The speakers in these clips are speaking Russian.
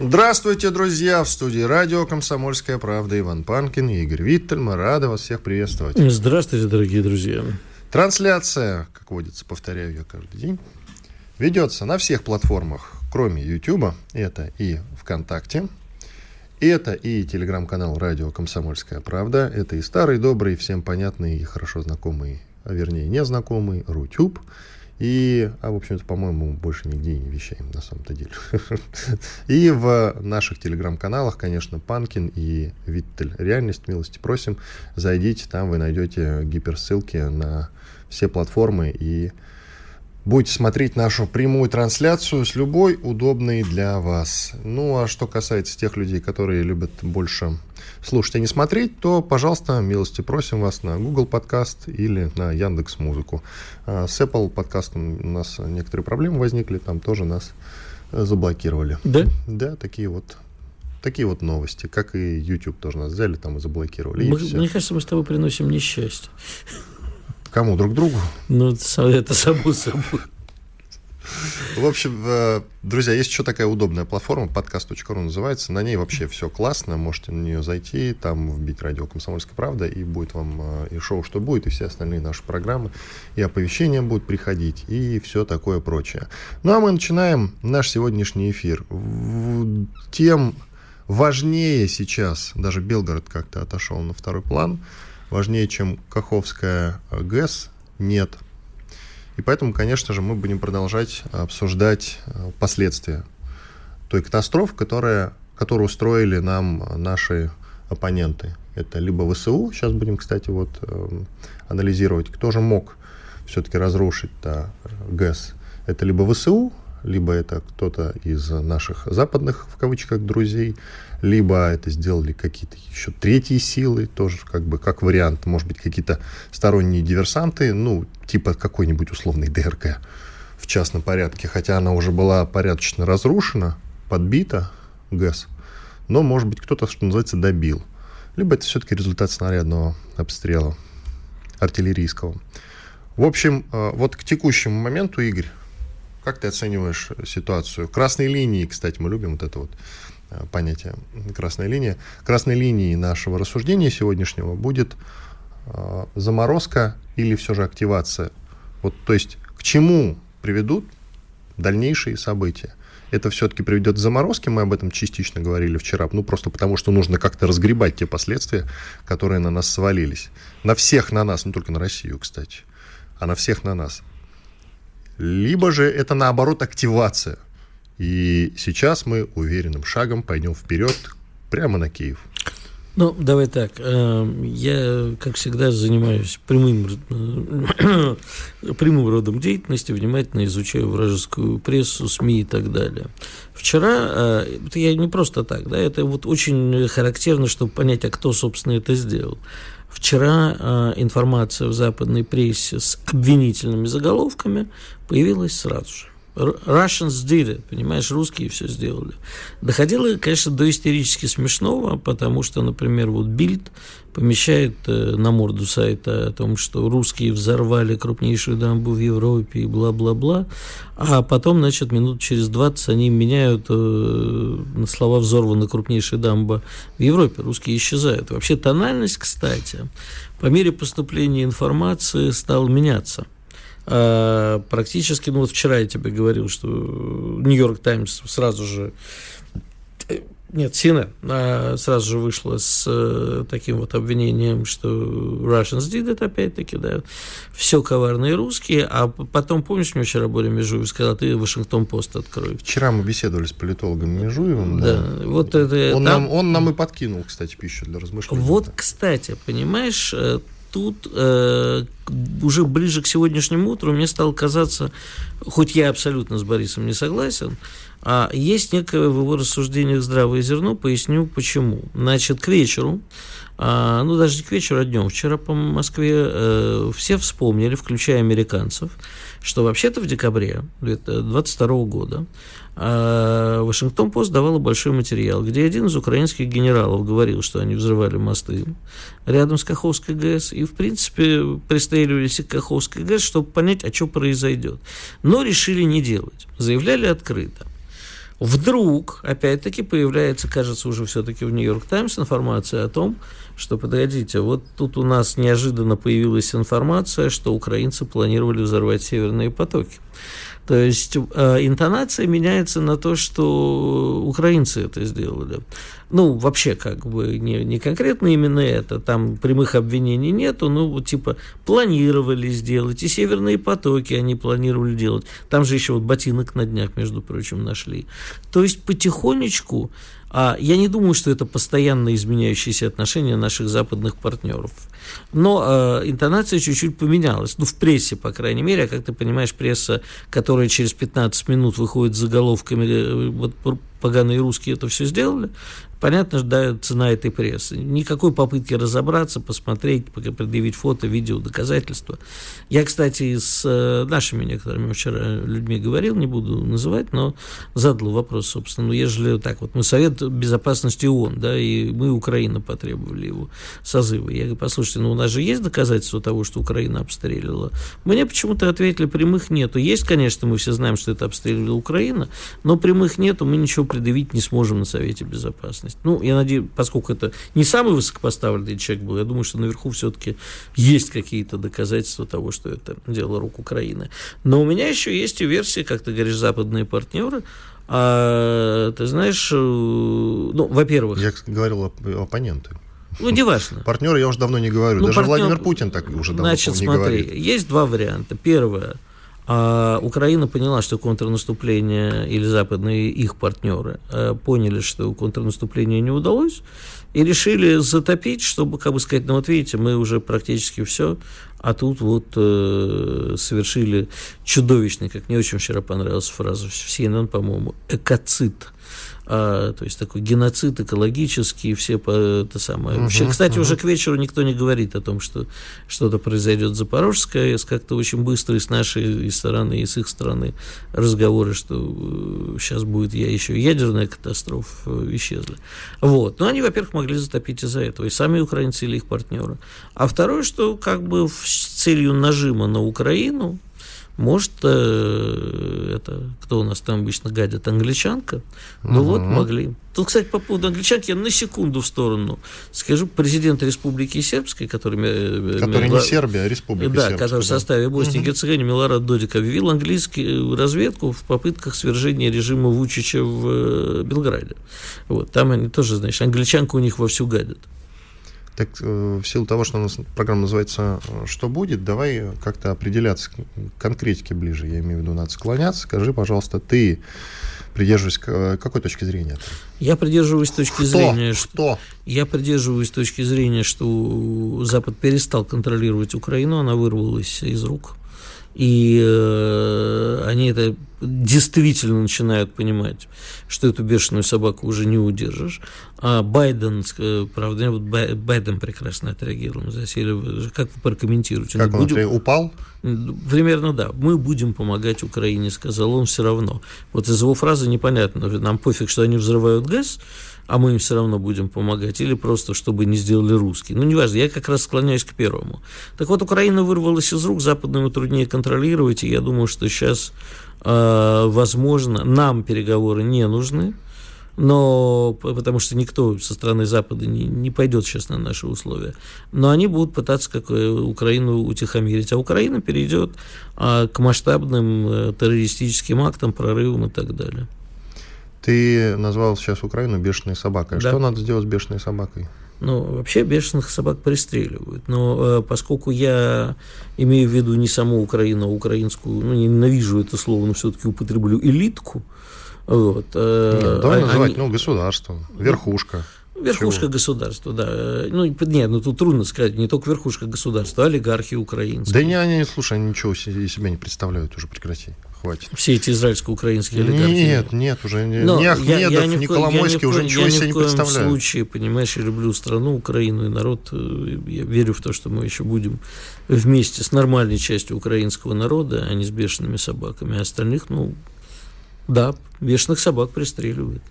Здравствуйте, друзья! В студии радио «Комсомольская правда» Иван Панкин и Игорь Виттель. Мы рады вас всех приветствовать. Здравствуйте, дорогие друзья. Трансляция, как водится, повторяю я каждый день, ведется на всех платформах, кроме YouTube. Это и ВКонтакте, это и телеграм-канал радио «Комсомольская правда», это и старый, добрый, всем понятный и хорошо знакомый, а вернее незнакомый Рутюб. И, а в общем-то, по-моему, больше нигде не вещаем на самом-то деле. И в наших телеграм-каналах, конечно, Панкин и Виттель Реальность, милости просим, зайдите, там вы найдете гиперссылки на все платформы и Будете смотреть нашу прямую трансляцию с любой удобной для вас. Ну, а что касается тех людей, которые любят больше слушать, а не смотреть, то, пожалуйста, милости просим вас на Google подкаст или на Яндекс Музыку. А с Apple подкастом у нас некоторые проблемы возникли, там тоже нас заблокировали. Да? Да, такие вот такие вот новости, как и YouTube тоже нас взяли там и заблокировали. Мы, и мне кажется, мы с тобой приносим несчастье. Кому? Друг другу? Ну, это само собой. В общем, э, друзья, есть еще такая удобная платформа, подкаст.ру называется. На ней вообще все классно. Можете на нее зайти, там вбить радио «Комсомольская правда», и будет вам э, и шоу «Что будет», и все остальные наши программы, и оповещения будут приходить, и все такое прочее. Ну, а мы начинаем наш сегодняшний эфир. Тем важнее сейчас, даже Белгород как-то отошел на второй план, важнее, чем Каховская ГЭС, нет. И поэтому, конечно же, мы будем продолжать обсуждать э, последствия той катастрофы, которая, которую устроили нам наши оппоненты. Это либо ВСУ, сейчас будем, кстати, вот эм, анализировать, кто же мог все-таки разрушить -то ГЭС. Это либо ВСУ, либо это кто-то из наших западных, в кавычках, друзей, либо это сделали какие-то еще третьи силы, тоже как бы как вариант, может быть, какие-то сторонние диверсанты, ну, типа какой-нибудь условный ДРК в частном порядке, хотя она уже была порядочно разрушена, подбита, ГЭС, но, может быть, кто-то, что называется, добил. Либо это все-таки результат снарядного обстрела артиллерийского. В общем, э, вот к текущему моменту, Игорь, как ты оцениваешь ситуацию? Красные линии, кстати, мы любим вот это вот понятие красная линия. Красной линией нашего рассуждения сегодняшнего будет э, заморозка или все же активация. Вот, то есть к чему приведут дальнейшие события? Это все-таки приведет к заморозке, мы об этом частично говорили вчера, ну просто потому, что нужно как-то разгребать те последствия, которые на нас свалились. На всех на нас, не только на Россию, кстати, а на всех на нас либо же это наоборот активация. И сейчас мы уверенным шагом пойдем вперед прямо на Киев. Ну, давай так. Э, я, как всегда, занимаюсь прямым, э, прямым родом деятельности, внимательно изучаю вражескую прессу, СМИ и так далее. Вчера, э, это я не просто так, да, это вот очень характерно, чтобы понять, а кто, собственно, это сделал. Вчера информация в западной прессе с обвинительными заголовками появилась сразу же. Russians did it, понимаешь, русские все сделали. Доходило, конечно, до истерически смешного, потому что, например, вот Бильд помещает э, на морду сайта о том, что русские взорвали крупнейшую дамбу в Европе и бла-бла-бла, а потом, значит, минут через 20 они меняют э, на слова «взорвана крупнейшая дамба в Европе», русские исчезают. Вообще тональность, кстати, по мере поступления информации стала меняться. А, практически, ну вот вчера я тебе говорил, что Нью-Йорк Таймс сразу же э, нет, CNN а, сразу же вышла с э, таким вот обвинением, что Russians did it, опять-таки, да, все коварные русские, а потом, помнишь, мне вчера Боря Межуев сказал, ты Вашингтон-Пост открой. Вчера мы беседовали с политологом Межуевым, да. да. Вот это, он, там... нам, он нам и подкинул, кстати, пищу для размышлений. Вот, кстати, понимаешь, э, тут э, уже ближе к сегодняшнему утру мне стало казаться, хоть я абсолютно с Борисом не согласен, а есть некое в его рассуждениях здравое зерно, поясню почему. Значит, к вечеру, а, ну даже не к вечеру, а днем, вчера по Москве э, все вспомнили, включая американцев, что вообще-то в декабре 2022 года а Вашингтон-Пост давала большой материал, где один из украинских генералов говорил, что они взрывали мосты рядом с Каховской ГЭС, и, в принципе, пристреливались к Каховской ГЭС, чтобы понять, а что произойдет. Но решили не делать. Заявляли открыто. Вдруг, опять-таки, появляется, кажется, уже все-таки в Нью-Йорк Таймс информация о том, что, подождите, вот тут у нас неожиданно появилась информация, что украинцы планировали взорвать северные потоки. То есть э, интонация меняется на то, что украинцы это сделали. Ну, вообще, как бы, не, не конкретно именно это, там прямых обвинений нету, ну, вот, типа, планировали сделать, и северные потоки они планировали делать. Там же еще вот ботинок на днях, между прочим, нашли. То есть потихонечку я не думаю, что это постоянно изменяющиеся отношения наших западных партнеров. Но э, интонация чуть-чуть поменялась. Ну, в прессе, по крайней мере. А как ты понимаешь, пресса, которая через 15 минут выходит с заголовками, э, вот поганые русские это все сделали, понятно, да, цена этой прессы. Никакой попытки разобраться, посмотреть, предъявить фото, видео, доказательства. Я, кстати, с э, нашими некоторыми вчера людьми говорил, не буду называть, но задал вопрос, собственно, ну, ежели так вот, мы Совет Безопасности ООН, да, и мы, Украина, потребовали его созыва. Я говорю, послушайте, ну, у нас же есть доказательства того, что Украина обстреливала? Мне почему-то ответили, прямых нету. Есть, конечно, мы все знаем, что это обстреливала Украина, но прямых нету, мы ничего предъявить не сможем на Совете Безопасности есть, ну, я надеюсь, поскольку это не самый высокопоставленный человек был, я думаю, что наверху все-таки есть какие-то доказательства того, что это дело рук Украины. Но у меня еще есть и версия, как ты говоришь, западные партнеры, а, ты знаешь, э, ну, во-первых... Я говорил оппоненты. Ну, не важно. Партнеры я уже давно не говорю. Ну, Даже партнер... Владимир Путин так уже давно Значит, не смотри, говорит. есть два варианта. Первое – а Украина поняла, что контрнаступление или западные их партнеры э, поняли, что контрнаступление не удалось, и решили затопить, чтобы, как бы сказать, ну вот видите, мы уже практически все, а тут вот э, совершили чудовищный, как мне очень вчера понравилась фраза в CNN, по-моему, экоцид а, то есть такой геноцид экологический, все по, это самое. Uh-huh, Вообще, кстати, uh-huh. уже к вечеру никто не говорит о том, что что-то произойдет в Запорожской АЭС, как-то очень быстро и с нашей стороны, и с их стороны разговоры, что сейчас э, будет я еще ядерная катастрофа, э, исчезли. Вот. Но они, во-первых, могли затопить из-за этого, и сами украинцы или их партнеры. А второе, что как бы с целью нажима на Украину, может, э, это кто у нас там обычно гадит, англичанка? Ну угу. вот, могли. Тут, кстати, по поводу англичанки, я на секунду в сторону скажу. Президент Республики Сербской, который... Э, который Мила... не Сербия, а Республика Да, Сербская, который да. в составе Боснии и угу. Герцеговины Милорад Додик объявил английскую разведку в попытках свержения режима Вучича в э, Белграде. Вот, там они тоже, значит, англичанка у них вовсю гадит. Так э, в силу того, что у нас программа называется «Что будет?», давай как-то определяться к конкретике ближе. Я имею в виду, надо склоняться. Скажи, пожалуйста, ты придерживаешься э, какой точки зрения? Я придерживаюсь точки Кто? зрения, что я придерживаюсь точки зрения, что Запад перестал контролировать Украину, она вырвалась из рук и э, они это действительно начинают понимать, что эту бешеную собаку уже не удержишь. А Байден, э, правда, вот Байден прекрасно отреагировал здесь. Или как вы прокомментируете? Как он будем... упал? Примерно да. Мы будем помогать Украине, сказал он все равно. Вот из его фразы непонятно. Нам пофиг, что они взрывают газ, а мы им все равно будем помогать, или просто чтобы не сделали русские. Ну, неважно, я как раз склоняюсь к первому. Так вот, Украина вырвалась из рук, западным труднее контролировать, и я думаю, что сейчас, э, возможно, нам переговоры не нужны, но потому что никто со стороны Запада не, не пойдет сейчас на наши условия. Но они будут пытаться как э, Украину утихомирить, а Украина перейдет а, к масштабным а, террористическим актам, прорывам и так далее. Ты назвал сейчас Украину бешеной собакой. Да. Что надо сделать с бешеной собакой? Ну, вообще бешеных собак пристреливают. Но э, поскольку я имею в виду не саму Украину, а украинскую, ну, ненавижу это слово, но все-таки употреблю элитку. Вот, э, Нет, давай а, называть, они... ну, государство, верхушка Верхушка Чего? государства, да. Ну, нет, ну тут трудно сказать, не только верхушка государства, а олигархи украинские. Да не, они, слушай, они ничего себя не представляют, уже прекрати хватит. Все эти израильско-украинские олигархи. Нет, нет, уже не, Но ни Ахмедов, я, я ни, ни Коломойский уже ничего себе не представляют. Я ни в коем случае, понимаешь, я люблю страну, Украину и народ. Э, я верю в то, что мы еще будем вместе с нормальной частью украинского народа, а не с бешеными собаками. А остальных, ну, да, бешеных собак пристреливают.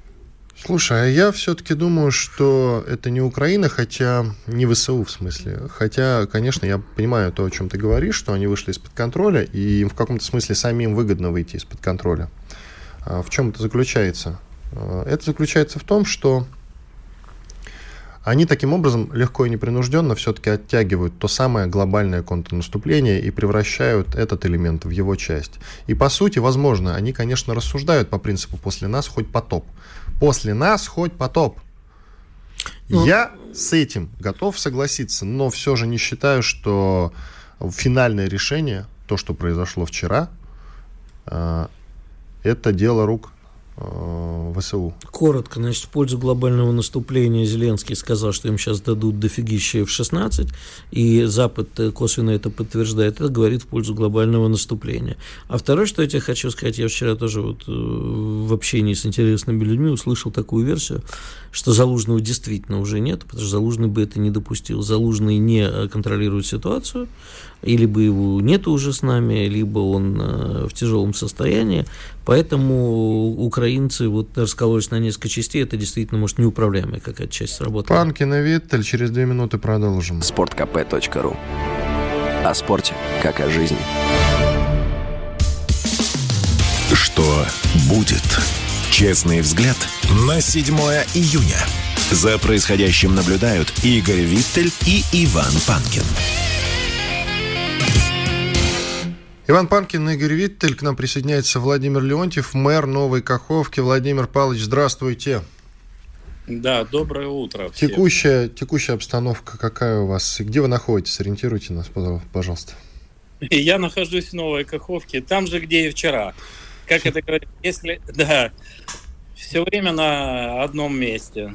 Слушай, а я все-таки думаю, что это не Украина, хотя не ВСУ в смысле. Хотя, конечно, я понимаю то, о чем ты говоришь, что они вышли из-под контроля, и им в каком-то смысле самим выгодно выйти из-под контроля. А в чем это заключается? А, это заключается в том, что они таким образом легко и непринужденно все-таки оттягивают то самое глобальное контрнаступление и превращают этот элемент в его часть. И по сути, возможно, они, конечно, рассуждают по принципу «после нас хоть потоп». После нас хоть потоп. Ну, Я с этим готов согласиться, но все же не считаю, что финальное решение, то, что произошло вчера, э, это дело рук ВСУ. Коротко, значит, в пользу глобального наступления Зеленский сказал, что им сейчас дадут дофигища F-16, и Запад косвенно это подтверждает, это говорит в пользу глобального наступления. А второе, что я тебе хочу сказать, я вчера тоже вот э, в общении с интересными людьми услышал такую версию, что Залужного действительно уже нет, потому что Залужный бы это не допустил. Залужный не контролирует ситуацию, и либо его нет уже с нами, либо он э, в тяжелом состоянии. Поэтому украинцы вот раскололись на несколько частей. Это действительно, может, неуправляемая какая-то часть работы. Панкин и Виттель. Через две минуты продолжим. Спорткп.ру О спорте, как о жизни. Что будет? Честный взгляд на 7 июня. За происходящим наблюдают Игорь Виттель и Иван Панкин. Иван Панкин, Игорь Виттель. К нам присоединяется Владимир Леонтьев, мэр Новой Каховки. Владимир Павлович, здравствуйте. Да, доброе утро. Всем. Текущая, текущая обстановка какая у вас? Где вы находитесь? Сориентируйте нас, пожалуйста. Я нахожусь в Новой Каховке, там же, где и вчера. Как это говорят, если... Да, все время на одном месте.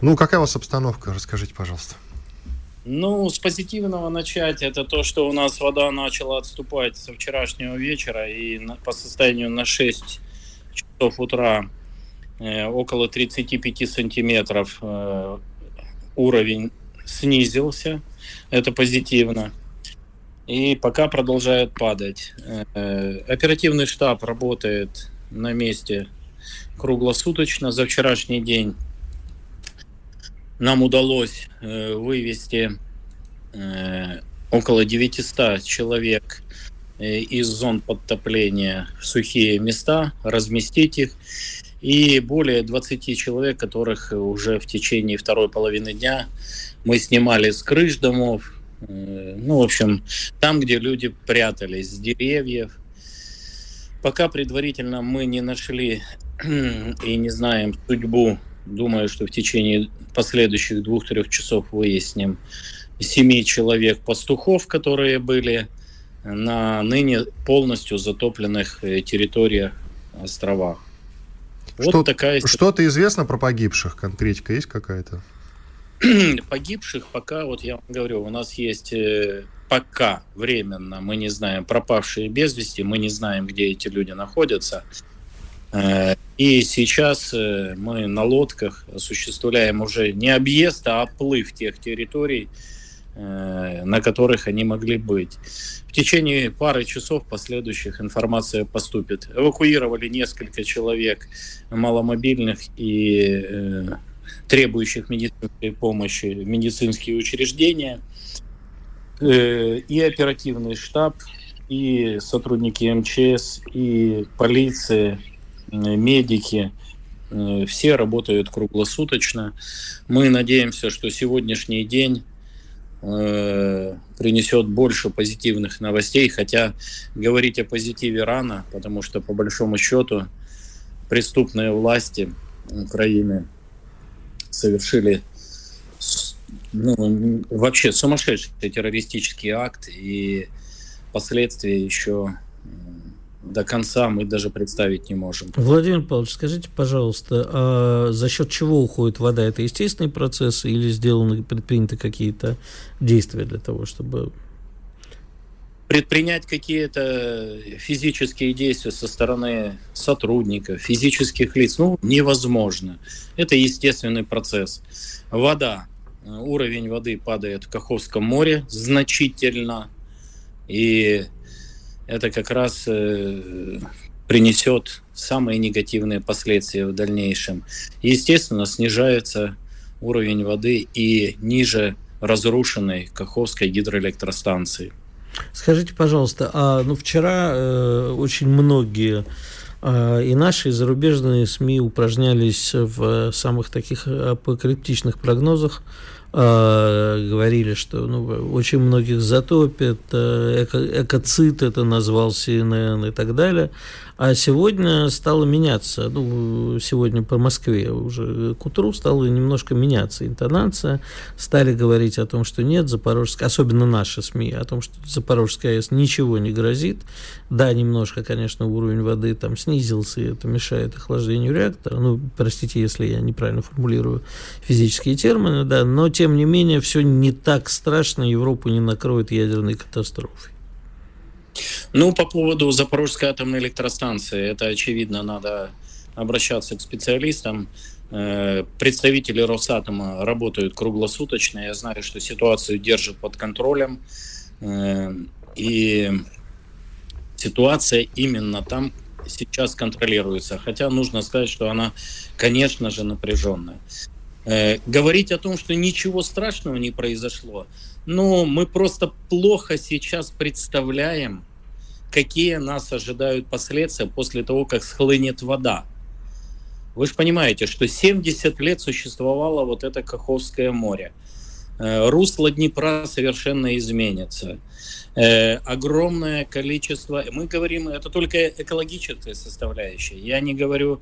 Ну, какая у вас обстановка? Расскажите, пожалуйста. Ну, с позитивного начать, это то, что у нас вода начала отступать со вчерашнего вечера, и по состоянию на 6 часов утра э, около 35 сантиметров э, уровень снизился, это позитивно. И пока продолжает падать. Э, оперативный штаб работает на месте круглосуточно. За вчерашний день нам удалось э, вывести э, около 900 человек из зон подтопления в сухие места, разместить их. И более 20 человек, которых уже в течение второй половины дня мы снимали с крыш домов. Э, ну, в общем, там, где люди прятались, с деревьев. Пока предварительно мы не нашли и не знаем судьбу Думаю, что в течение последующих двух-трех часов выясним семи человек пастухов, которые были на ныне полностью затопленных э, территориях островах. Вот что, такая Что-то известно про погибших? Конкретика есть какая-то? Погибших пока, вот я вам говорю, у нас есть э, пока временно, мы не знаем, пропавшие без вести, мы не знаем, где эти люди находятся. Э, и сейчас э, мы на лодках осуществляем уже не объезд, а оплыв тех территорий, на которых они могли быть. В течение пары часов последующих информация поступит. Эвакуировали несколько человек маломобильных и требующих медицинской помощи медицинские учреждения. И оперативный штаб, и сотрудники МЧС, и полиция, медики, э, все работают круглосуточно. Мы надеемся, что сегодняшний день э, принесет больше позитивных новостей, хотя говорить о позитиве рано, потому что по большому счету преступные власти Украины совершили ну, вообще сумасшедший террористический акт, и последствия еще до конца мы даже представить не можем. Владимир Павлович, скажите, пожалуйста, а за счет чего уходит вода? Это естественный процесс или сделаны, предприняты какие-то действия для того, чтобы предпринять какие-то физические действия со стороны сотрудников, физических лиц, ну, невозможно. Это естественный процесс. Вода. Уровень воды падает в Каховском море значительно. И это как раз э, принесет самые негативные последствия в дальнейшем. Естественно, снижается уровень воды и ниже разрушенной Каховской гидроэлектростанции. Скажите, пожалуйста, а ну вчера э, очень многие э, и наши, и зарубежные СМИ упражнялись в самых таких апокалиптичных прогнозах э, говорили, что ну, очень многих затопит, э, эко, экоцид это назвал CNN и так далее. А сегодня стало меняться, ну, сегодня по Москве уже к утру стало немножко меняться интонация, стали говорить о том, что нет, Запорожская, особенно наши СМИ, о том, что Запорожская АЭС ничего не грозит. Да, немножко, конечно, уровень воды там снизился, и это мешает охлаждению реактора. Ну, простите, если я неправильно формулирую физические термины, да, но тем не менее все не так страшно, Европу не накроет ядерной катастрофой. Ну, по поводу Запорожской атомной электростанции, это очевидно, надо обращаться к специалистам. Э, представители Росатома работают круглосуточно. Я знаю, что ситуацию держат под контролем. Э, и ситуация именно там сейчас контролируется. Хотя нужно сказать, что она, конечно же, напряженная. Э, говорить о том, что ничего страшного не произошло, но мы просто плохо сейчас представляем, какие нас ожидают последствия после того, как схлынет вода. Вы же понимаете, что 70 лет существовало вот это Каховское море. Э, русло Днепра совершенно изменится. Э, огромное количество... Мы говорим, это только экологическая составляющая. Я не говорю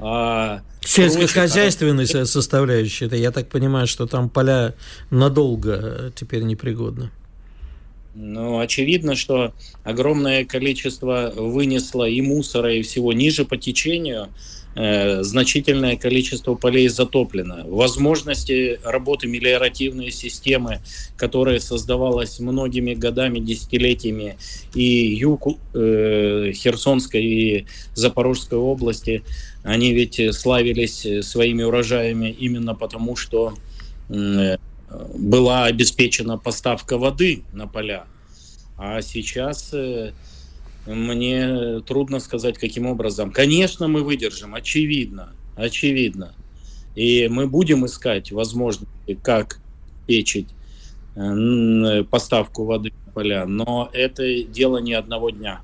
а, Сельскохозяйственной прочих... составляющей, это я так понимаю, что там поля надолго теперь непригодны. Ну, очевидно, что огромное количество вынесло и мусора, и всего ниже по течению. Э, значительное количество полей затоплено. Возможности работы мелиоративной системы, которая создавалась многими годами, десятилетиями, и юг э, Херсонской и Запорожской области, они ведь славились своими урожаями именно потому, что э, была обеспечена поставка воды на поля. А сейчас э, мне трудно сказать, каким образом. Конечно, мы выдержим, очевидно, очевидно. И мы будем искать возможности, как печить э, поставку воды на поля, но это дело не одного дня.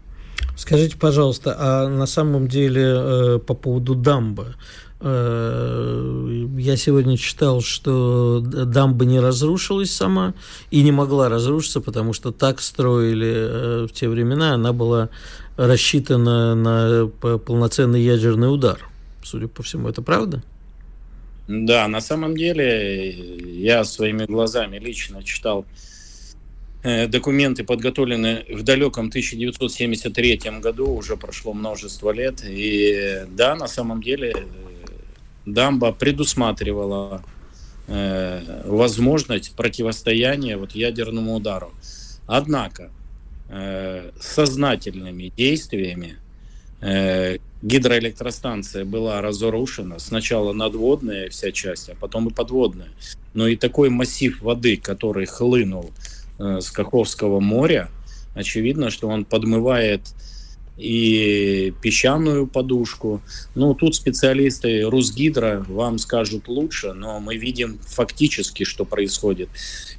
Скажите, пожалуйста, а на самом деле э, по поводу дамбы, я сегодня читал, что дамба не разрушилась сама и не могла разрушиться, потому что так строили э, в те времена. Она была рассчитана на полноценный ядерный удар. Судя по всему, это правда? Да, на самом деле я своими глазами лично читал э, документы, подготовленные в далеком 1973 году, уже прошло множество лет. И да, на самом деле дамба предусматривала э, возможность противостояния вот ядерному удару. Однако э, сознательными действиями э, гидроэлектростанция была разрушена. Сначала надводная вся часть, а потом и подводная. Но и такой массив воды, который хлынул э, с Каховского моря, очевидно, что он подмывает и песчаную подушку. Ну, тут специалисты Русгидро вам скажут лучше, но мы видим фактически, что происходит.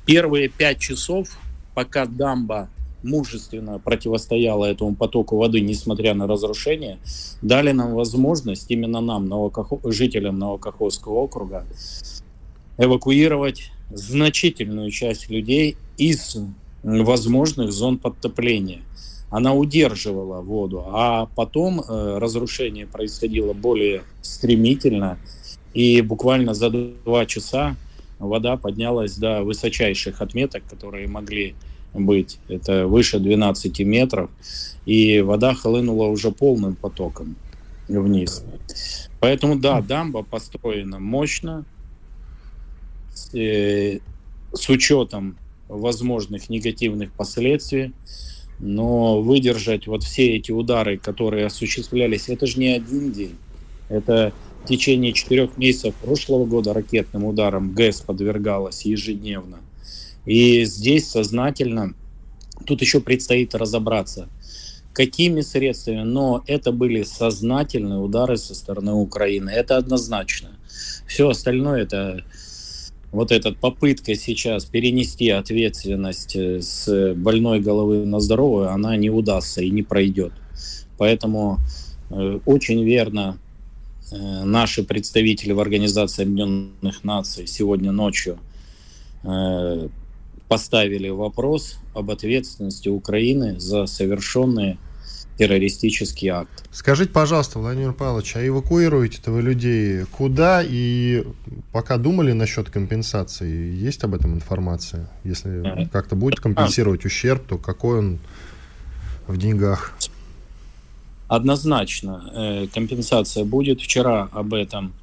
Первые пять часов, пока дамба мужественно противостояла этому потоку воды, несмотря на разрушение, дали нам возможность, именно нам, Новокахо... жителям Новокаховского округа, эвакуировать значительную часть людей из возможных зон подтопления она удерживала воду, а потом э, разрушение происходило более стремительно, и буквально за два часа вода поднялась до высочайших отметок, которые могли быть. Это выше 12 метров. И вода хлынула уже полным потоком вниз. Поэтому, да, дамба построена мощно, с, э, с учетом возможных негативных последствий. Но выдержать вот все эти удары, которые осуществлялись, это же не один день. Это в течение четырех месяцев прошлого года ракетным ударом ГЭС подвергалась ежедневно. И здесь сознательно, тут еще предстоит разобраться, какими средствами, но это были сознательные удары со стороны Украины. Это однозначно. Все остальное это вот эта попытка сейчас перенести ответственность э, с больной головы на здоровую, она не удастся и не пройдет. Поэтому э, очень верно э, наши представители в Организации Объединенных Наций сегодня ночью поставили вопрос об ответственности Украины за совершенные террористический акт. Скажите, пожалуйста, Владимир Павлович, а эвакуируете-то вы людей куда? И пока думали насчет компенсации, есть об этом информация? Если как-то будет компенсировать ущерб, то какой он в деньгах? Однозначно э, компенсация будет. Вчера об этом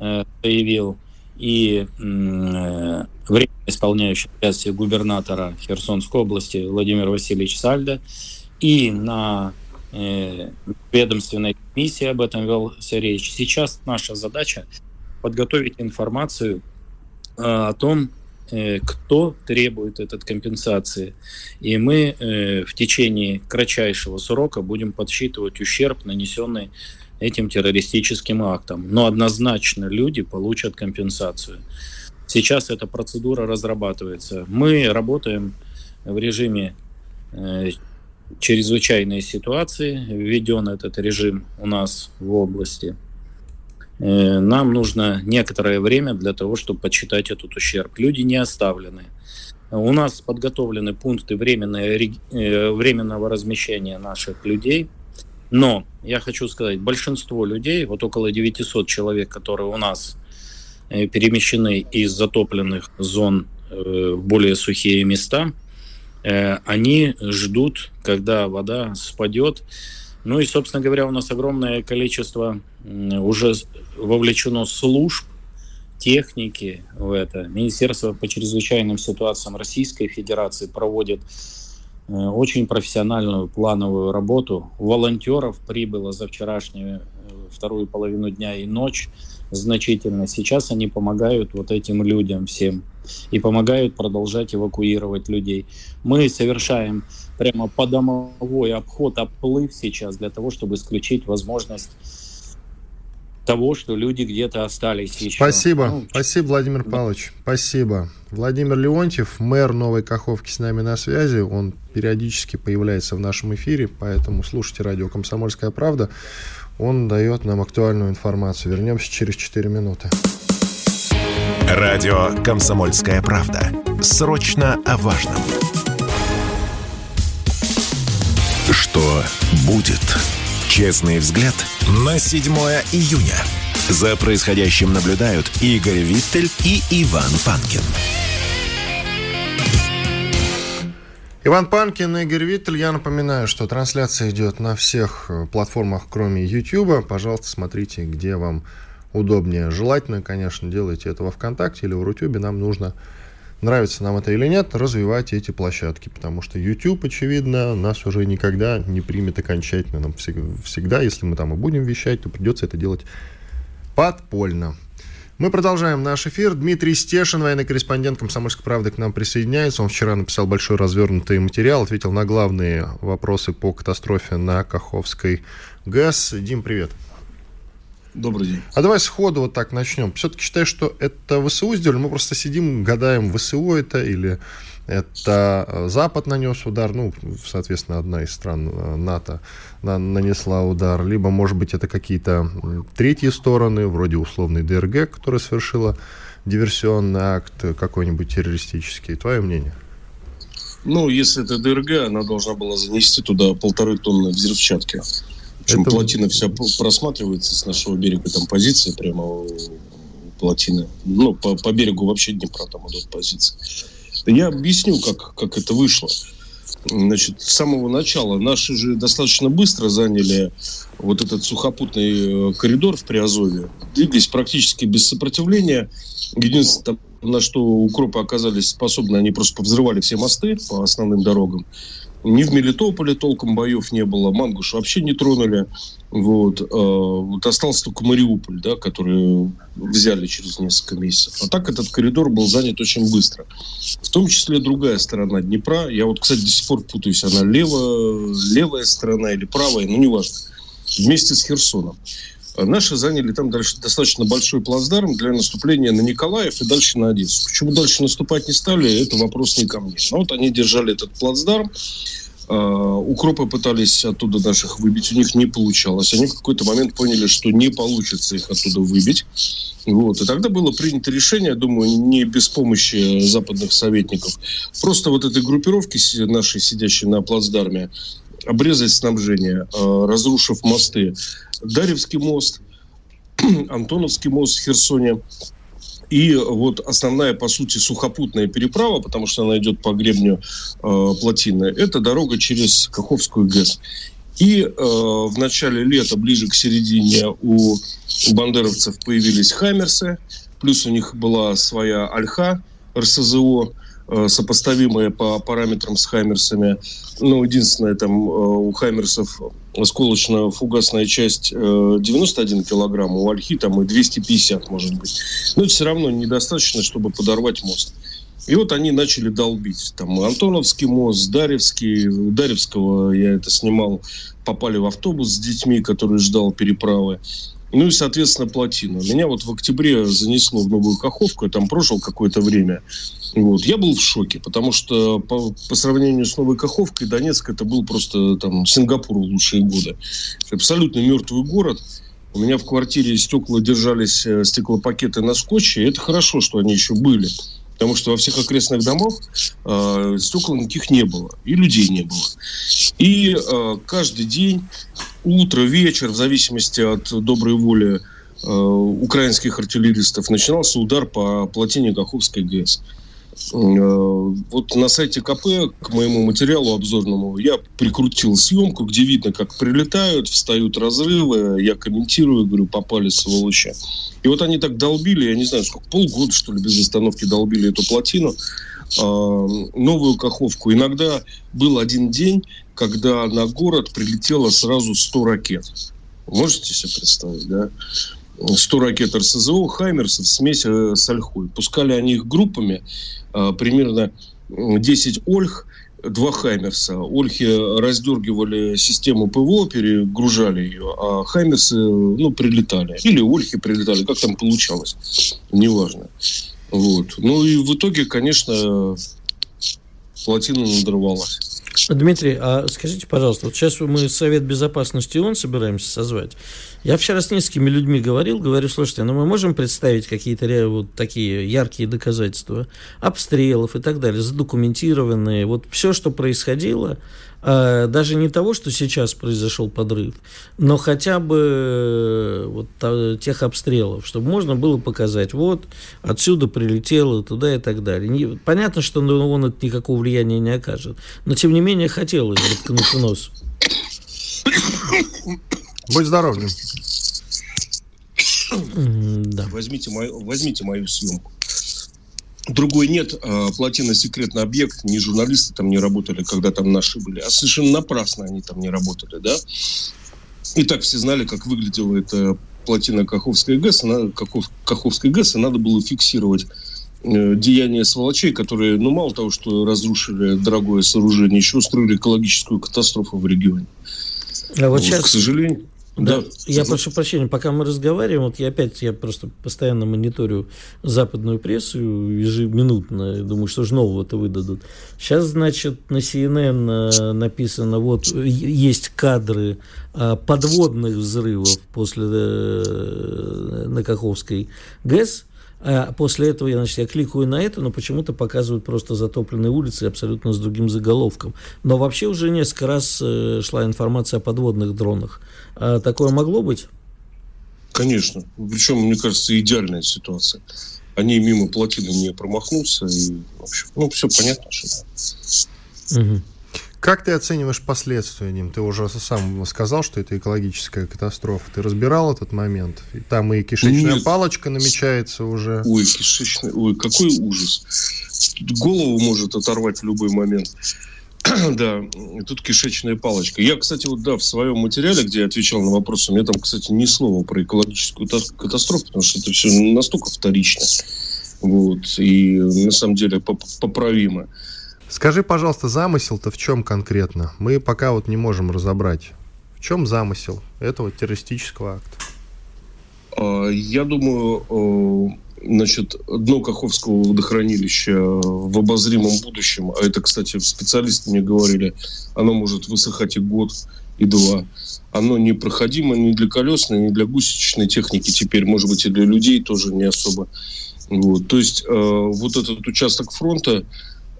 э, заявил и э, время исполняющий обязанности губернатора Херсонской области Владимир Васильевич Сальда. И на ведомственной комиссии об этом велся речь. Сейчас наша задача подготовить информацию э, о том, э, кто требует этой компенсации. И мы в течение кратчайшего срока будем подсчитывать ущерб, нанесенный этим террористическим актом. Но однозначно люди получат компенсацию. Сейчас эта процедура разрабатывается. Мы работаем в режиме чрезвычайные ситуации, введен этот режим у нас в области. Э, нам нужно некоторое время для того, чтобы подсчитать этот ущерб. Люди не оставлены. У нас подготовлены пункты э, временного размещения наших людей. Но я хочу сказать, большинство людей, вот около 900 человек, которые у нас э, перемещены из затопленных зон в более сухие места – они ждут, когда вода спадет. Ну и, собственно говоря, у нас огромное количество уже вовлечено служб, техники в это. Министерство по чрезвычайным ситуациям Российской Федерации проводит э, очень профессиональную плановую работу. Волонтеров прибыло за вчерашнюю э, вторую половину дня и ночь значительно. Сейчас они помогают вот этим людям всем и помогают продолжать эвакуировать людей. Мы совершаем прямо подомовой обход, оплыв сейчас для того, чтобы исключить возможность того, что люди где-то остались еще. Спасибо, ну, спасибо, Владимир да. Павлович, спасибо. Владимир Леонтьев, мэр Новой Каховки с нами на связи, он периодически появляется в нашем эфире, поэтому слушайте радио «Комсомольская правда». Он дает нам актуальную информацию. Вернемся через 4 минуты. Радио «Комсомольская правда». Срочно о важном. Что будет? Честный взгляд на 7 июня. За происходящим наблюдают Игорь Виттель и Иван Панкин. Иван Панкин, Игорь Виттель. Я напоминаю, что трансляция идет на всех э, платформах, кроме YouTube. Пожалуйста, смотрите, где вам удобнее. Желательно, конечно, делайте это во ВКонтакте или в Рутюбе. Нам нужно, нравится нам это или нет, развивать эти площадки. Потому что YouTube, очевидно, нас уже никогда не примет окончательно. Нам всегда, если мы там и будем вещать, то придется это делать подпольно. Мы продолжаем наш эфир. Дмитрий Стешин, военный корреспондент «Комсомольской правды» к нам присоединяется. Он вчера написал большой развернутый материал, ответил на главные вопросы по катастрофе на Каховской ГЭС. Дим, привет. Добрый день. А давай сходу вот так начнем. Все-таки считаешь, что это ВСУ сделали? Мы просто сидим, гадаем, ВСУ это или это э, Запад нанес удар, ну, соответственно, одна из стран э, НАТО нанесла удар, либо, может быть, это какие-то третьи стороны, вроде условной ДРГ, которая совершила диверсионный акт какой-нибудь террористический. Твое мнение? Ну, если это ДРГ, она должна была занести туда полторы тонны взрывчатки. Причем это... плотина вся просматривается с нашего берега, там позиция прямо плотины. Ну, по, по берегу вообще Днепра там идут позиции. Я объясню, как, как это вышло. Значит, с самого начала наши же достаточно быстро заняли вот этот сухопутный э, коридор в Приазове, двигались практически без сопротивления. Единственное, на что укропы оказались способны, они просто повзрывали все мосты по основным дорогам. Ни в Мелитополе толком боев не было, Мангуш вообще не тронули. Вот. Э, вот остался только Мариуполь, да, который взяли через несколько месяцев. А так этот коридор был занят очень быстро. В том числе другая сторона Днепра. Я вот, кстати, до сих пор путаюсь, она лево, левая сторона или правая, ну, неважно. Вместе с Херсоном. Наши заняли там дальше достаточно большой плацдарм для наступления на Николаев и дальше на Одессу. Почему дальше наступать не стали, это вопрос не ко мне. Но вот они держали этот плацдарм. А, укропы пытались оттуда наших выбить, у них не получалось. Они в какой-то момент поняли, что не получится их оттуда выбить. Вот. И тогда было принято решение, думаю, не без помощи западных советников, просто вот этой группировки нашей, сидящей на плацдарме, обрезать снабжение, а, разрушив мосты. Даревский мост, Антоновский мост в Херсоне. И вот основная, по сути, сухопутная переправа, потому что она идет по гребню э, плотины, это дорога через Каховскую ГЭС. И э, в начале лета, ближе к середине, у бандеровцев появились «Хаммерсы», плюс у них была своя «Альха», РСЗО, Э, сопоставимые по параметрам с Хаймерсами. Ну, единственное, там э, у Хаймерсов осколочно-фугасная часть 91 э, килограмм, у Альхи там и 250, может быть. Но это все равно недостаточно, чтобы подорвать мост. И вот они начали долбить. Там Антоновский мост, Даревский. У Даревского я это снимал. Попали в автобус с детьми, который ждал переправы. Ну и, соответственно, плотину. Меня вот в октябре занесло в Новую Каховку. Я там прожил какое-то время. Вот. Я был в шоке, потому что по, по сравнению с Новой Каховкой Донецк это был просто там Сингапур в лучшие годы. Абсолютно мертвый город. У меня в квартире стекла держались, э, стеклопакеты на скотче. И это хорошо, что они еще были. Потому что во всех окрестных домах э, стекол никаких не было. И людей не было. И э, каждый день, утро, вечер, в зависимости от доброй воли э, украинских артиллеристов, начинался удар по плотине Каховской ГЭС. Э, вот на сайте КП к моему материалу обзорному я прикрутил съемку, где видно, как прилетают, встают разрывы. Я комментирую, говорю, попали сволочи. И вот они так долбили, я не знаю, сколько, полгода, что ли, без остановки долбили эту плотину. Э, новую Каховку. Иногда был один день, когда на город прилетело сразу 100 ракет. Можете себе представить, да? 100 ракет РСЗО, Хаймерсов, смесь э, с Ольхой. Пускали они их группами, э, примерно 10 Ольх, два Хаймерса. Ольхи раздергивали систему ПВО, перегружали ее, а Хаймерсы, ну, прилетали. Или Ольхи прилетали, как там получалось, неважно. Вот. Ну и в итоге, конечно, плотина надорвалась. Дмитрий, а скажите, пожалуйста, вот сейчас мы Совет Безопасности ООН собираемся созвать. Я вчера с несколькими людьми говорил, говорю, слушайте, ну мы можем представить какие-то вот такие яркие доказательства обстрелов и так далее, задокументированные, вот все, что происходило, даже не того, что сейчас произошел подрыв, но хотя бы э, вот тех обстрелов, чтобы можно было показать, вот отсюда прилетело туда и так далее. Не, понятно, что он это никакого влияния не окажет, но тем не менее хотелось воткнуть в нос. Будь здоров, Да. Возьмите мою, возьмите мою съемку. Другой нет, а, плотина секретный объект, ни журналисты там не работали, когда там наши были, а совершенно напрасно они там не работали, да. И так все знали, как выглядела эта плотина Каховской ГЭС, она, Кахов, Каховской ГЭС, и надо было фиксировать э, деяния сволочей, которые, ну, мало того, что разрушили дорогое сооружение, еще устроили экологическую катастрофу в регионе. А вот, вот сейчас, к сожалению... Да, да, я прошу прощения, пока мы разговариваем, вот я опять, я просто постоянно мониторю западную прессу ежеминутно, думаю, что же нового-то выдадут. Сейчас, значит, на CNN э, написано, вот, есть кадры э, подводных взрывов после э, на Каховской ГЭС, после этого я, значит, я кликаю на это, но почему-то показывают просто затопленные улицы абсолютно с другим заголовком. Но вообще уже несколько раз э, шла информация о подводных дронах. А такое могло быть? Конечно. Причем, мне кажется, идеальная ситуация. Они мимо плотины не промахнутся. И, в общем, ну, все понятно. Что... Угу. Как ты оцениваешь последствия, Ним? Ты уже сам сказал, что это экологическая катастрофа. Ты разбирал этот момент? И там и кишечная Нет. палочка намечается уже. Ой, кишечная... Ой, какой ужас. Голову может оторвать в любой момент. да, тут кишечная палочка. Я, кстати, вот да, в своем материале, где я отвечал на вопросы, у меня там, кстати, ни слова про экологическую катастрофу, потому что это все настолько вторично. Вот, и на самом деле поправимо. Скажи, пожалуйста, замысел-то в чем конкретно? Мы пока вот не можем разобрать. В чем замысел этого террористического акта? А, я думаю, значит, дно Каховского водохранилища в обозримом будущем, а это, кстати, специалисты мне говорили, оно может высыхать и год, и два. Оно непроходимо ни для колесной, ни для гусеничной техники теперь, может быть, и для людей тоже не особо. Вот. То есть э, вот этот участок фронта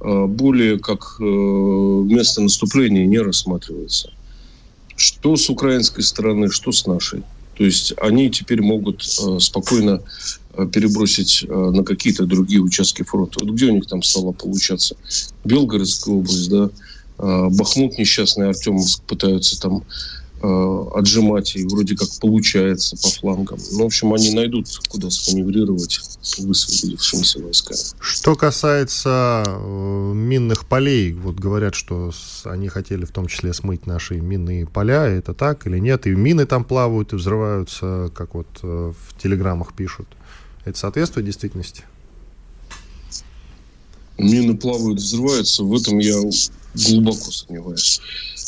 более как э, место наступления не рассматривается. Что с украинской стороны, что с нашей. То есть они теперь могут э, спокойно э, перебросить э, на какие-то другие участки фронта. Вот где у них там стало получаться? Белгородская область, да, Бахмут несчастный, Артемовск пытаются там Э, отжимать, и вроде как получается по флангам. Ну, в общем, они найдут, куда сманеврировать высвободившимися войсками. Что касается э, минных полей, вот говорят, что они хотели в том числе смыть наши минные поля, это так или нет? И мины там плавают и взрываются, как вот э, в телеграммах пишут. Это соответствует действительности? Мины плавают, взрываются, в этом я глубоко сомневаюсь.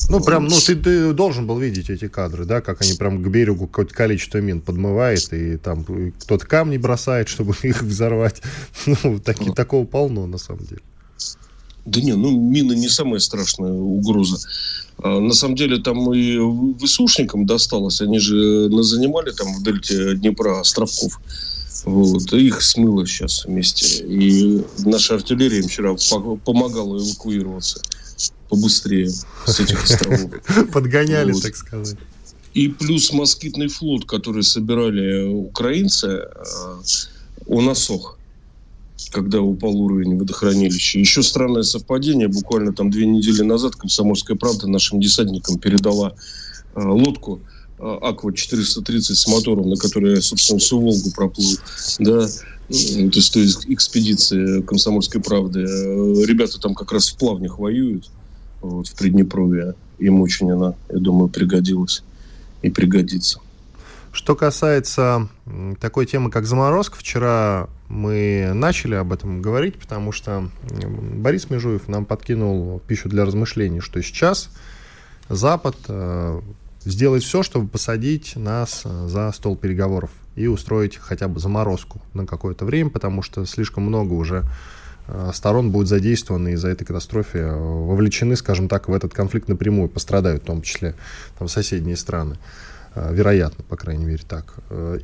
Ну, прям, ну, ты, ты должен был видеть эти кадры, да, как они прям к берегу какое-то количество мин подмывает, и там кто-то камни бросает, чтобы их взорвать. Ну, таки, такого полно, на самом деле. Да не, ну, мины не самая страшная угроза. А, на самом деле, там и высушникам досталось. Они же занимали там в дельте Днепра островков. Вот, их смыло сейчас вместе. И наша артиллерия им вчера помогала эвакуироваться побыстрее с этих островов. Подгоняли, вот. так сказать. И плюс москитный флот, который собирали украинцы, э, он осох, когда упал уровень водохранилища. Еще странное совпадение. Буквально там две недели назад «Комсомольская правда» нашим десантникам передала э, лодку Аква-430 с мотором, на которой я, собственно, всю Волгу проплыл. Да, то есть, то есть экспедиции «Комсомольской правды». Ребята там как раз в плавнях воюют вот, в Приднепровье. Им очень она, я думаю, пригодилась и пригодится. Что касается такой темы, как заморозка, вчера мы начали об этом говорить, потому что Борис Межуев нам подкинул пищу для размышлений, что сейчас Запад сделает все, чтобы посадить нас э, за стол переговоров и устроить хотя бы заморозку на какое-то время, потому что слишком много уже Э, сторон будут задействованы из-за этой катастрофы, э, вовлечены, скажем так, в этот конфликт напрямую, пострадают в том числе там, соседние страны. Вероятно, по крайней мере, так.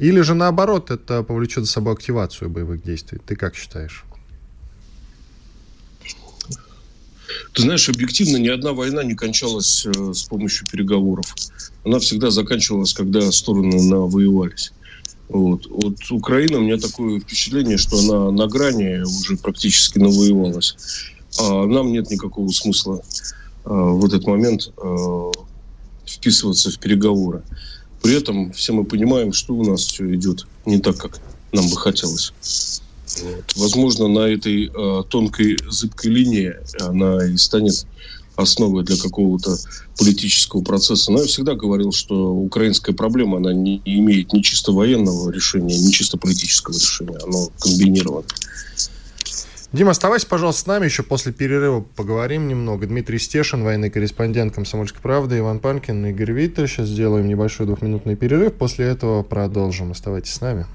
Или же наоборот, это повлечет за собой активацию боевых действий. Ты как считаешь? Ты знаешь, объективно ни одна война не кончалась с помощью переговоров. Она всегда заканчивалась, когда стороны навоевались. Вот. вот Украина, у меня такое впечатление, что она на грани уже практически навоевалась. А нам нет никакого смысла а, в этот момент а, вписываться в переговоры. При этом все мы понимаем, что у нас все идет не так, как нам бы хотелось. Вот. Возможно, на этой а, тонкой зыбкой линии она и станет основой для какого-то политического процесса. Но я всегда говорил, что украинская проблема, она не имеет ни чисто военного решения, ни чисто политического решения. Оно комбинировано. Дима, оставайся, пожалуйста, с нами. Еще после перерыва поговорим немного. Дмитрий Стешин, военный корреспондент «Комсомольской правды», Иван Панкин, Игорь Виттель. Сейчас сделаем небольшой двухминутный перерыв. После этого продолжим. Оставайтесь с нами.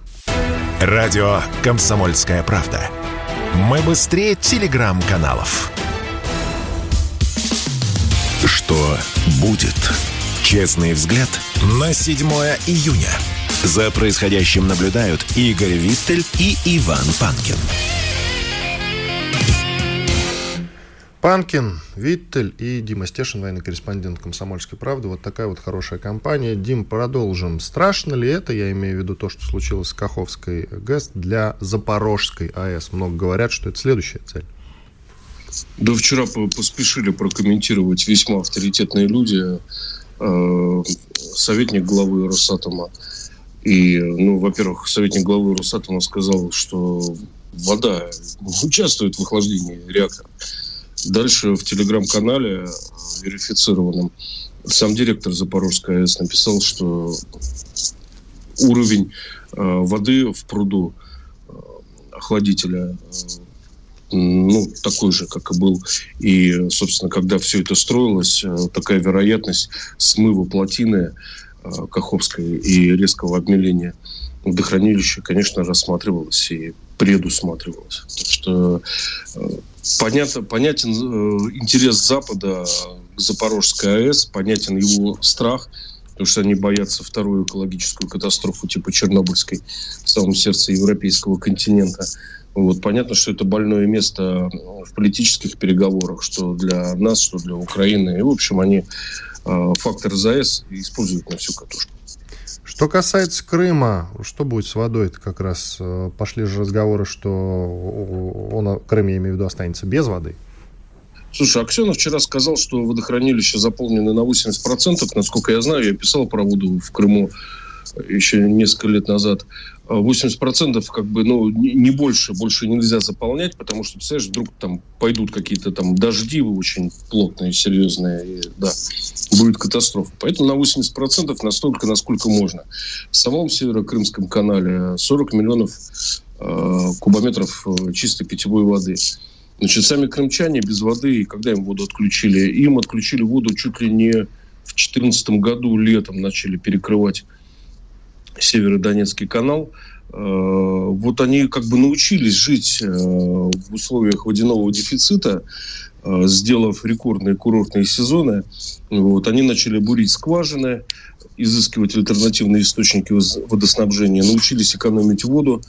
Радио «Комсомольская правда». Мы быстрее телеграм-каналов. Что будет? Честный взгляд на 7 июня. За происходящим наблюдают Игорь Виттель и Иван Панкин. Панкин, Виттель и Дима Стешин, военный корреспондент «Комсомольской правды». Вот такая вот хорошая компания. Дим, продолжим. Страшно ли это, я имею в виду то, что случилось с Каховской ГЭС, для Запорожской АЭС? Много говорят, что это следующая цель. Да вчера поспешили прокомментировать весьма авторитетные люди. Э, советник главы Росатома. И, ну, во-первых, советник главы Росатома сказал, что вода участвует в охлаждении реактора. Дальше в телеграм-канале верифицированном сам директор Запорожской АЭС написал, что уровень э, воды в пруду э, охладителя э, ну, такой же, как и был. И, собственно, когда все это строилось, э, такая вероятность смыва плотины э, Каховской и резкого обмеления водохранилища, конечно, рассматривалась и предусматривалась. Так что э, понятно, понятен интерес Запада к Запорожской АЭС, понятен его страх – потому что они боятся вторую экологическую катастрофу типа Чернобыльской в самом сердце европейского континента. Вот. Понятно, что это больное место в политических переговорах, что для нас, что для Украины. И, в общем, они э, фактор ЗАЭС используют на всю катушку. Что касается Крыма, что будет с водой? Это как раз э, пошли же разговоры, что он, Крым, я имею в виду, останется без воды. Слушай, Аксенов вчера сказал, что водохранилище заполнено на 80%. Насколько я знаю, я писал про воду в Крыму еще несколько лет назад. 80% как бы, ну, не больше, больше нельзя заполнять, потому что, представляешь, вдруг там пойдут какие-то там дожди очень плотные, серьезные, и, да, будет катастрофа. Поэтому на 80% настолько, насколько можно. В самом Северо-Крымском канале 40 миллионов э, кубометров э, чистой питьевой воды. Значит, сами крымчане без воды, когда им воду отключили, им отключили воду чуть ли не в 2014 году летом начали перекрывать Северодонецкий канал. Э, вот они как бы научились жить э, в условиях водяного дефицита, э, сделав рекордные курортные сезоны. Вот, они начали бурить скважины, изыскивать альтернативные источники водоснабжения, научились экономить воду,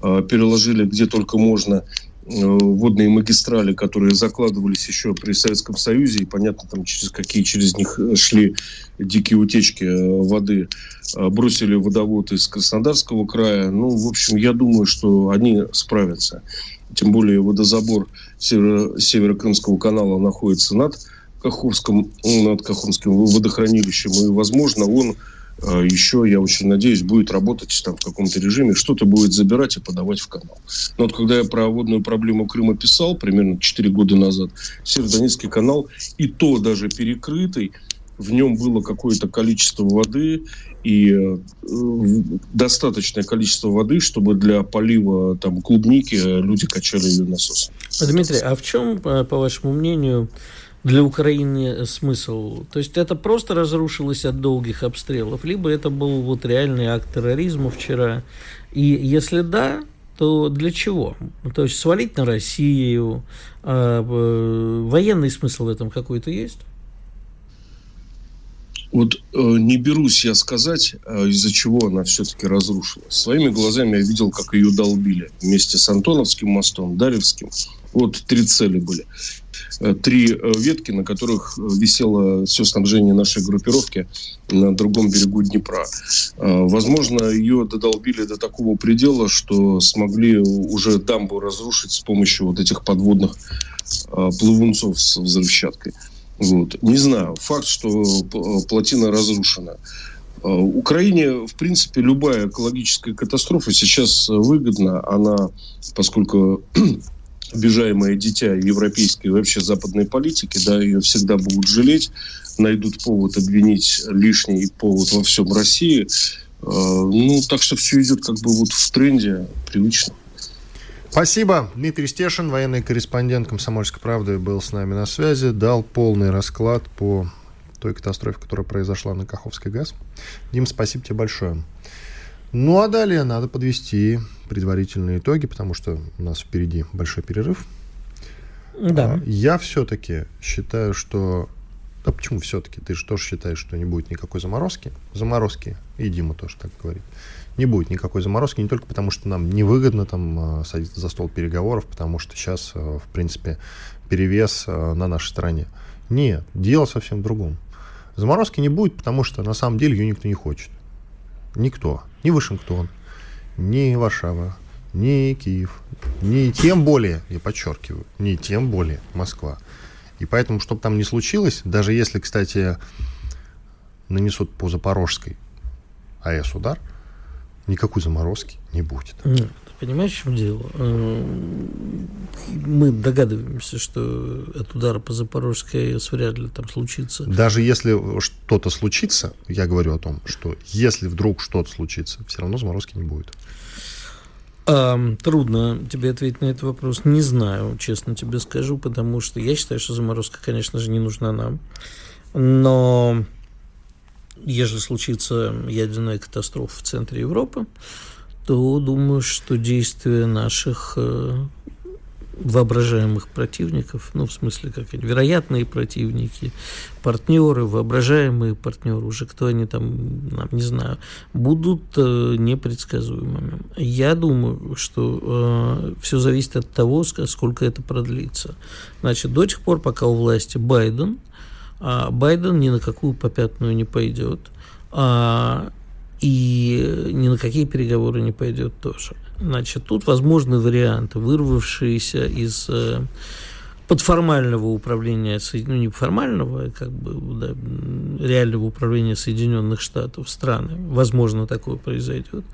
переложили где только можно водные магистрали, которые закладывались еще при Советском Союзе, и понятно, там через какие через них шли дикие утечки э, воды, э, бросили водовод из Краснодарского края. Ну, в общем, я думаю, что они справятся. Тем более водозабор северо- Северо-Крымского канала находится над Каховским, над Каховским водохранилищем, и, возможно, он еще, я очень надеюсь, будет работать там в каком-то режиме, что-то будет забирать и подавать в канал. Но вот когда я про водную проблему Крыма писал, примерно 4 года назад, Северодонецкий канал, и то даже перекрытый, в нем было какое-то количество воды и э, достаточное количество воды, чтобы для полива там клубники люди качали ее насосом. Дмитрий, а в чем, по вашему мнению, для Украины смысл? То есть это просто разрушилось от долгих обстрелов, либо это был вот реальный акт терроризма вчера? И если да, то для чего? То есть свалить на Россию, а, военный смысл в этом какой-то есть? Вот э, не берусь я сказать, э, из-за чего она все-таки разрушилась. Своими глазами я видел, как ее долбили вместе с Антоновским мостом, Даревским. Вот три цели были. Э, три э, ветки, на которых э, висело все снабжение нашей группировки на другом берегу Днепра. Возможно, ее додолбили до такого предела, что смогли уже дамбу разрушить с помощью вот этих подводных плывунцов с взрывчаткой. Вот. Не знаю. Факт, что плотина разрушена. Украине, в принципе, любая экологическая катастрофа сейчас выгодна. Она, поскольку обижаемое дитя европейской и вообще западной политики, да, ее всегда будут жалеть, найдут повод обвинить лишний повод во всем России. А, ну, так что все идет как бы вот в тренде привычно. Спасибо. Дмитрий Стешин, военный корреспондент «Комсомольской правды», был с нами на связи, дал полный расклад по той катастрофе, которая произошла на Каховской ГАЗ. Дим, спасибо тебе большое. Ну, а далее надо подвести предварительные итоги, потому что у нас впереди большой перерыв. Да. А, я все-таки считаю, что... Да почему все-таки? Ты же тоже считаешь, что не будет никакой заморозки. Заморозки, и Дима тоже так говорит. Не будет никакой заморозки, не только потому, что нам невыгодно там а, садиться за стол переговоров, потому что сейчас, а, в принципе, перевес на нашей стороне. Нет, дело совсем в другом. Заморозки не будет, потому что на самом деле ее никто не хочет. Никто. Ни Вашингтон, ни Варшава, ни Киев, ни тем более, я подчеркиваю, не тем более Москва. И поэтому, чтобы там не случилось, даже если, кстати, нанесут по Запорожской АЭС удар, никакой заморозки не будет. Нет, понимаешь, в чем дело? Э, мы догадываемся, что от удара по Запорожской АЭС вряд ли там случится. Даже если что-то случится, я говорю о том, что если вдруг что-то случится, все равно заморозки не будет. А, трудно тебе ответить на этот вопрос. Не знаю, честно тебе скажу, потому что я считаю, что заморозка, конечно же, не нужна нам. Но если случится ядерная катастрофа в центре Европы, то думаю, что действия наших э, воображаемых противников, ну, в смысле, как они, вероятные противники, партнеры, воображаемые партнеры, уже кто они там, нам, не знаю, будут э, непредсказуемыми. Я думаю, что э, все зависит от того, сколько это продлится. Значит, до тех пор, пока у власти Байден, а Байден ни на какую попятную не пойдет, а, и ни на какие переговоры не пойдет тоже. Значит, тут возможны варианты, вырвавшиеся из э, подформального управления, ну не формального, а как бы да, реального управления Соединенных Штатов страны. Возможно, такое произойдет.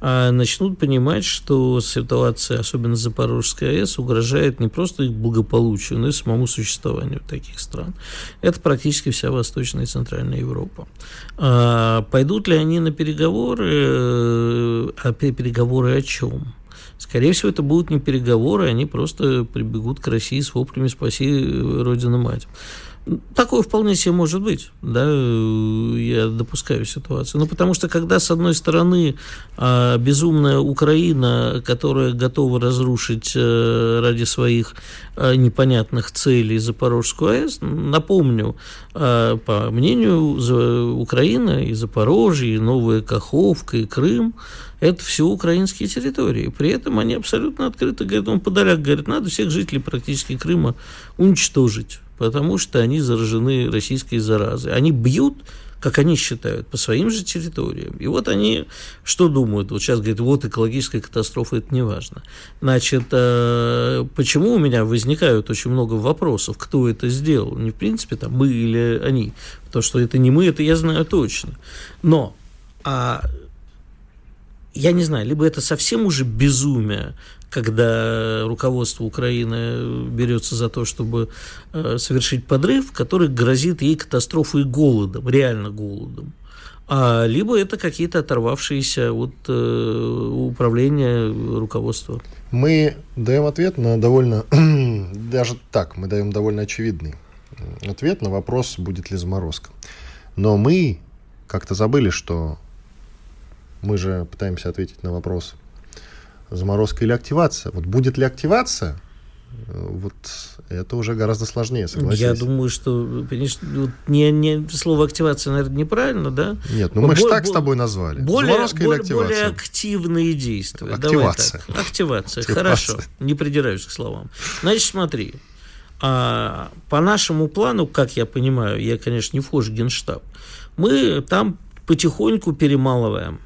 А начнут понимать, что ситуация, особенно Запорожской АЭС, угрожает не просто их благополучию, но и самому существованию таких стран. Это практически вся Восточная и Центральная Европа. А пойдут ли они на переговоры? А переговоры о чем? Скорее всего, это будут не переговоры, они просто прибегут к России с воплями «Спаси, Родина-мать». Такое вполне себе может быть, да, я допускаю ситуацию. Ну, потому что когда, с одной стороны, а, безумная Украина, которая готова разрушить э, ради своих э, непонятных целей Запорожскую АЭС, напомню, э, по мнению Украины и Запорожье, и Новая Каховка, и Крым, это все украинские территории. При этом они абсолютно открыто говорят, он подоляк говорит, надо всех жителей практически Крыма уничтожить потому что они заражены российской заразой. Они бьют, как они считают, по своим же территориям. И вот они что думают? Вот сейчас говорят, вот экологическая катастрофа, это не важно. Значит, э, почему у меня возникают очень много вопросов, кто это сделал? Не в принципе, там, мы или они. То, что это не мы, это я знаю точно. Но а я не знаю, либо это совсем уже безумие, когда руководство Украины берется за то, чтобы э, совершить подрыв, который грозит ей катастрофой и голодом, реально голодом. А либо это какие-то оторвавшиеся от э, управления руководства. Мы даем ответ на довольно, даже так, мы даем довольно очевидный ответ на вопрос, будет ли заморозка. Но мы как-то забыли, что мы же пытаемся ответить на вопрос, заморозка или активация. Вот будет ли активация, вот это уже гораздо сложнее, согласись. Я думаю, что, понимаешь, не, не, слово активация, наверное, неправильно, да? Нет, ну мы же так с тобой назвали. Более, Заморозка более, или активация? Более активные действия. Активация. Давай так. Активация, активация. хорошо. Не придираюсь к словам. Значит, смотри, а, по нашему плану, как я понимаю, я, конечно, не вхож в генштаб, мы там потихоньку перемалываем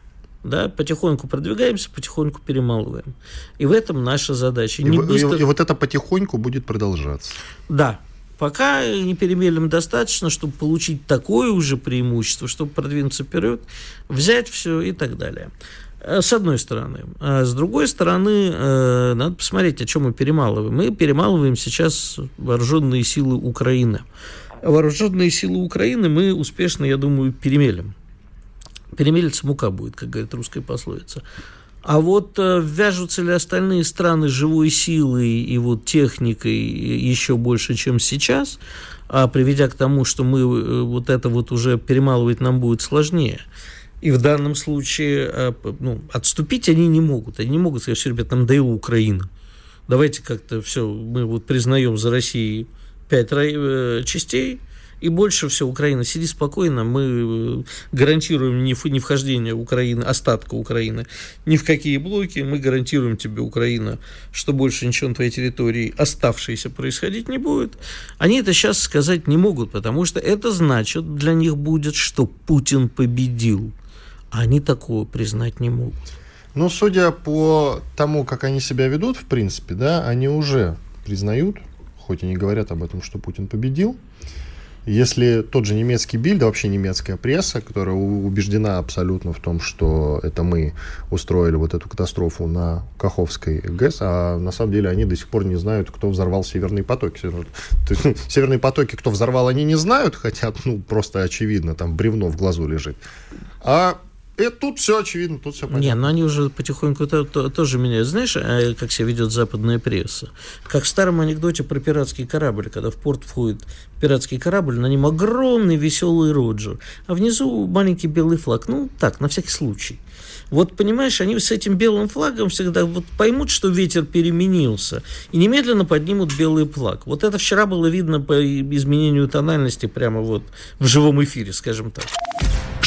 да, потихоньку продвигаемся, потихоньку перемалываем. И в этом наша задача. И, не быстро... и, и вот это потихоньку будет продолжаться. Да, пока не перемелим достаточно, чтобы получить такое уже преимущество, чтобы продвинуться вперед, взять все и так далее. Э, с одной стороны. А с другой стороны, э, надо посмотреть, о чем мы перемалываем. Мы перемалываем сейчас вооруженные силы Украины. Вооруженные силы Украины мы успешно, я думаю, перемелим перемелится мука будет, как говорит русская пословица. А вот э, вяжутся ли остальные страны живой силой и вот техникой еще больше, чем сейчас, а приведя к тому, что мы э, вот это вот уже перемалывать нам будет сложнее. И в данном случае э, ну, отступить они не могут. Они не могут сказать, что, ребят, нам надоела Украина. Давайте как-то все, мы вот признаем за Россией пять частей, и больше всего Украина, сиди спокойно, мы э, гарантируем не, не вхождение Украины, остатка Украины ни в какие блоки, мы гарантируем тебе, Украина, что больше ничего на твоей территории оставшейся происходить не будет. Они это сейчас сказать не могут, потому что это значит для них будет, что Путин победил. А они такого признать не могут. Но судя по тому, как они себя ведут, в принципе, да, они уже признают, хоть и не говорят об этом, что Путин победил, если тот же немецкий Бильд, вообще немецкая пресса, которая убеждена абсолютно в том, что это мы устроили вот эту катастрофу на Каховской ГЭС, а на самом деле они до сих пор не знают, кто взорвал Северные потоки. Северные потоки, кто взорвал, они не знают, хотя, ну, просто очевидно, там бревно в глазу лежит. А и тут все очевидно, тут все понятно. Не, но они уже потихоньку то, то, тоже меняют. Знаешь, а, как себя ведет западная пресса? Как в старом анекдоте про пиратский корабль, когда в порт входит пиратский корабль, на нем огромный веселый Роджер, а внизу маленький белый флаг. Ну, так, на всякий случай. Вот, понимаешь, они с этим белым флагом всегда вот поймут, что ветер переменился, и немедленно поднимут белый флаг. Вот это вчера было видно по изменению тональности прямо вот в живом эфире, скажем так.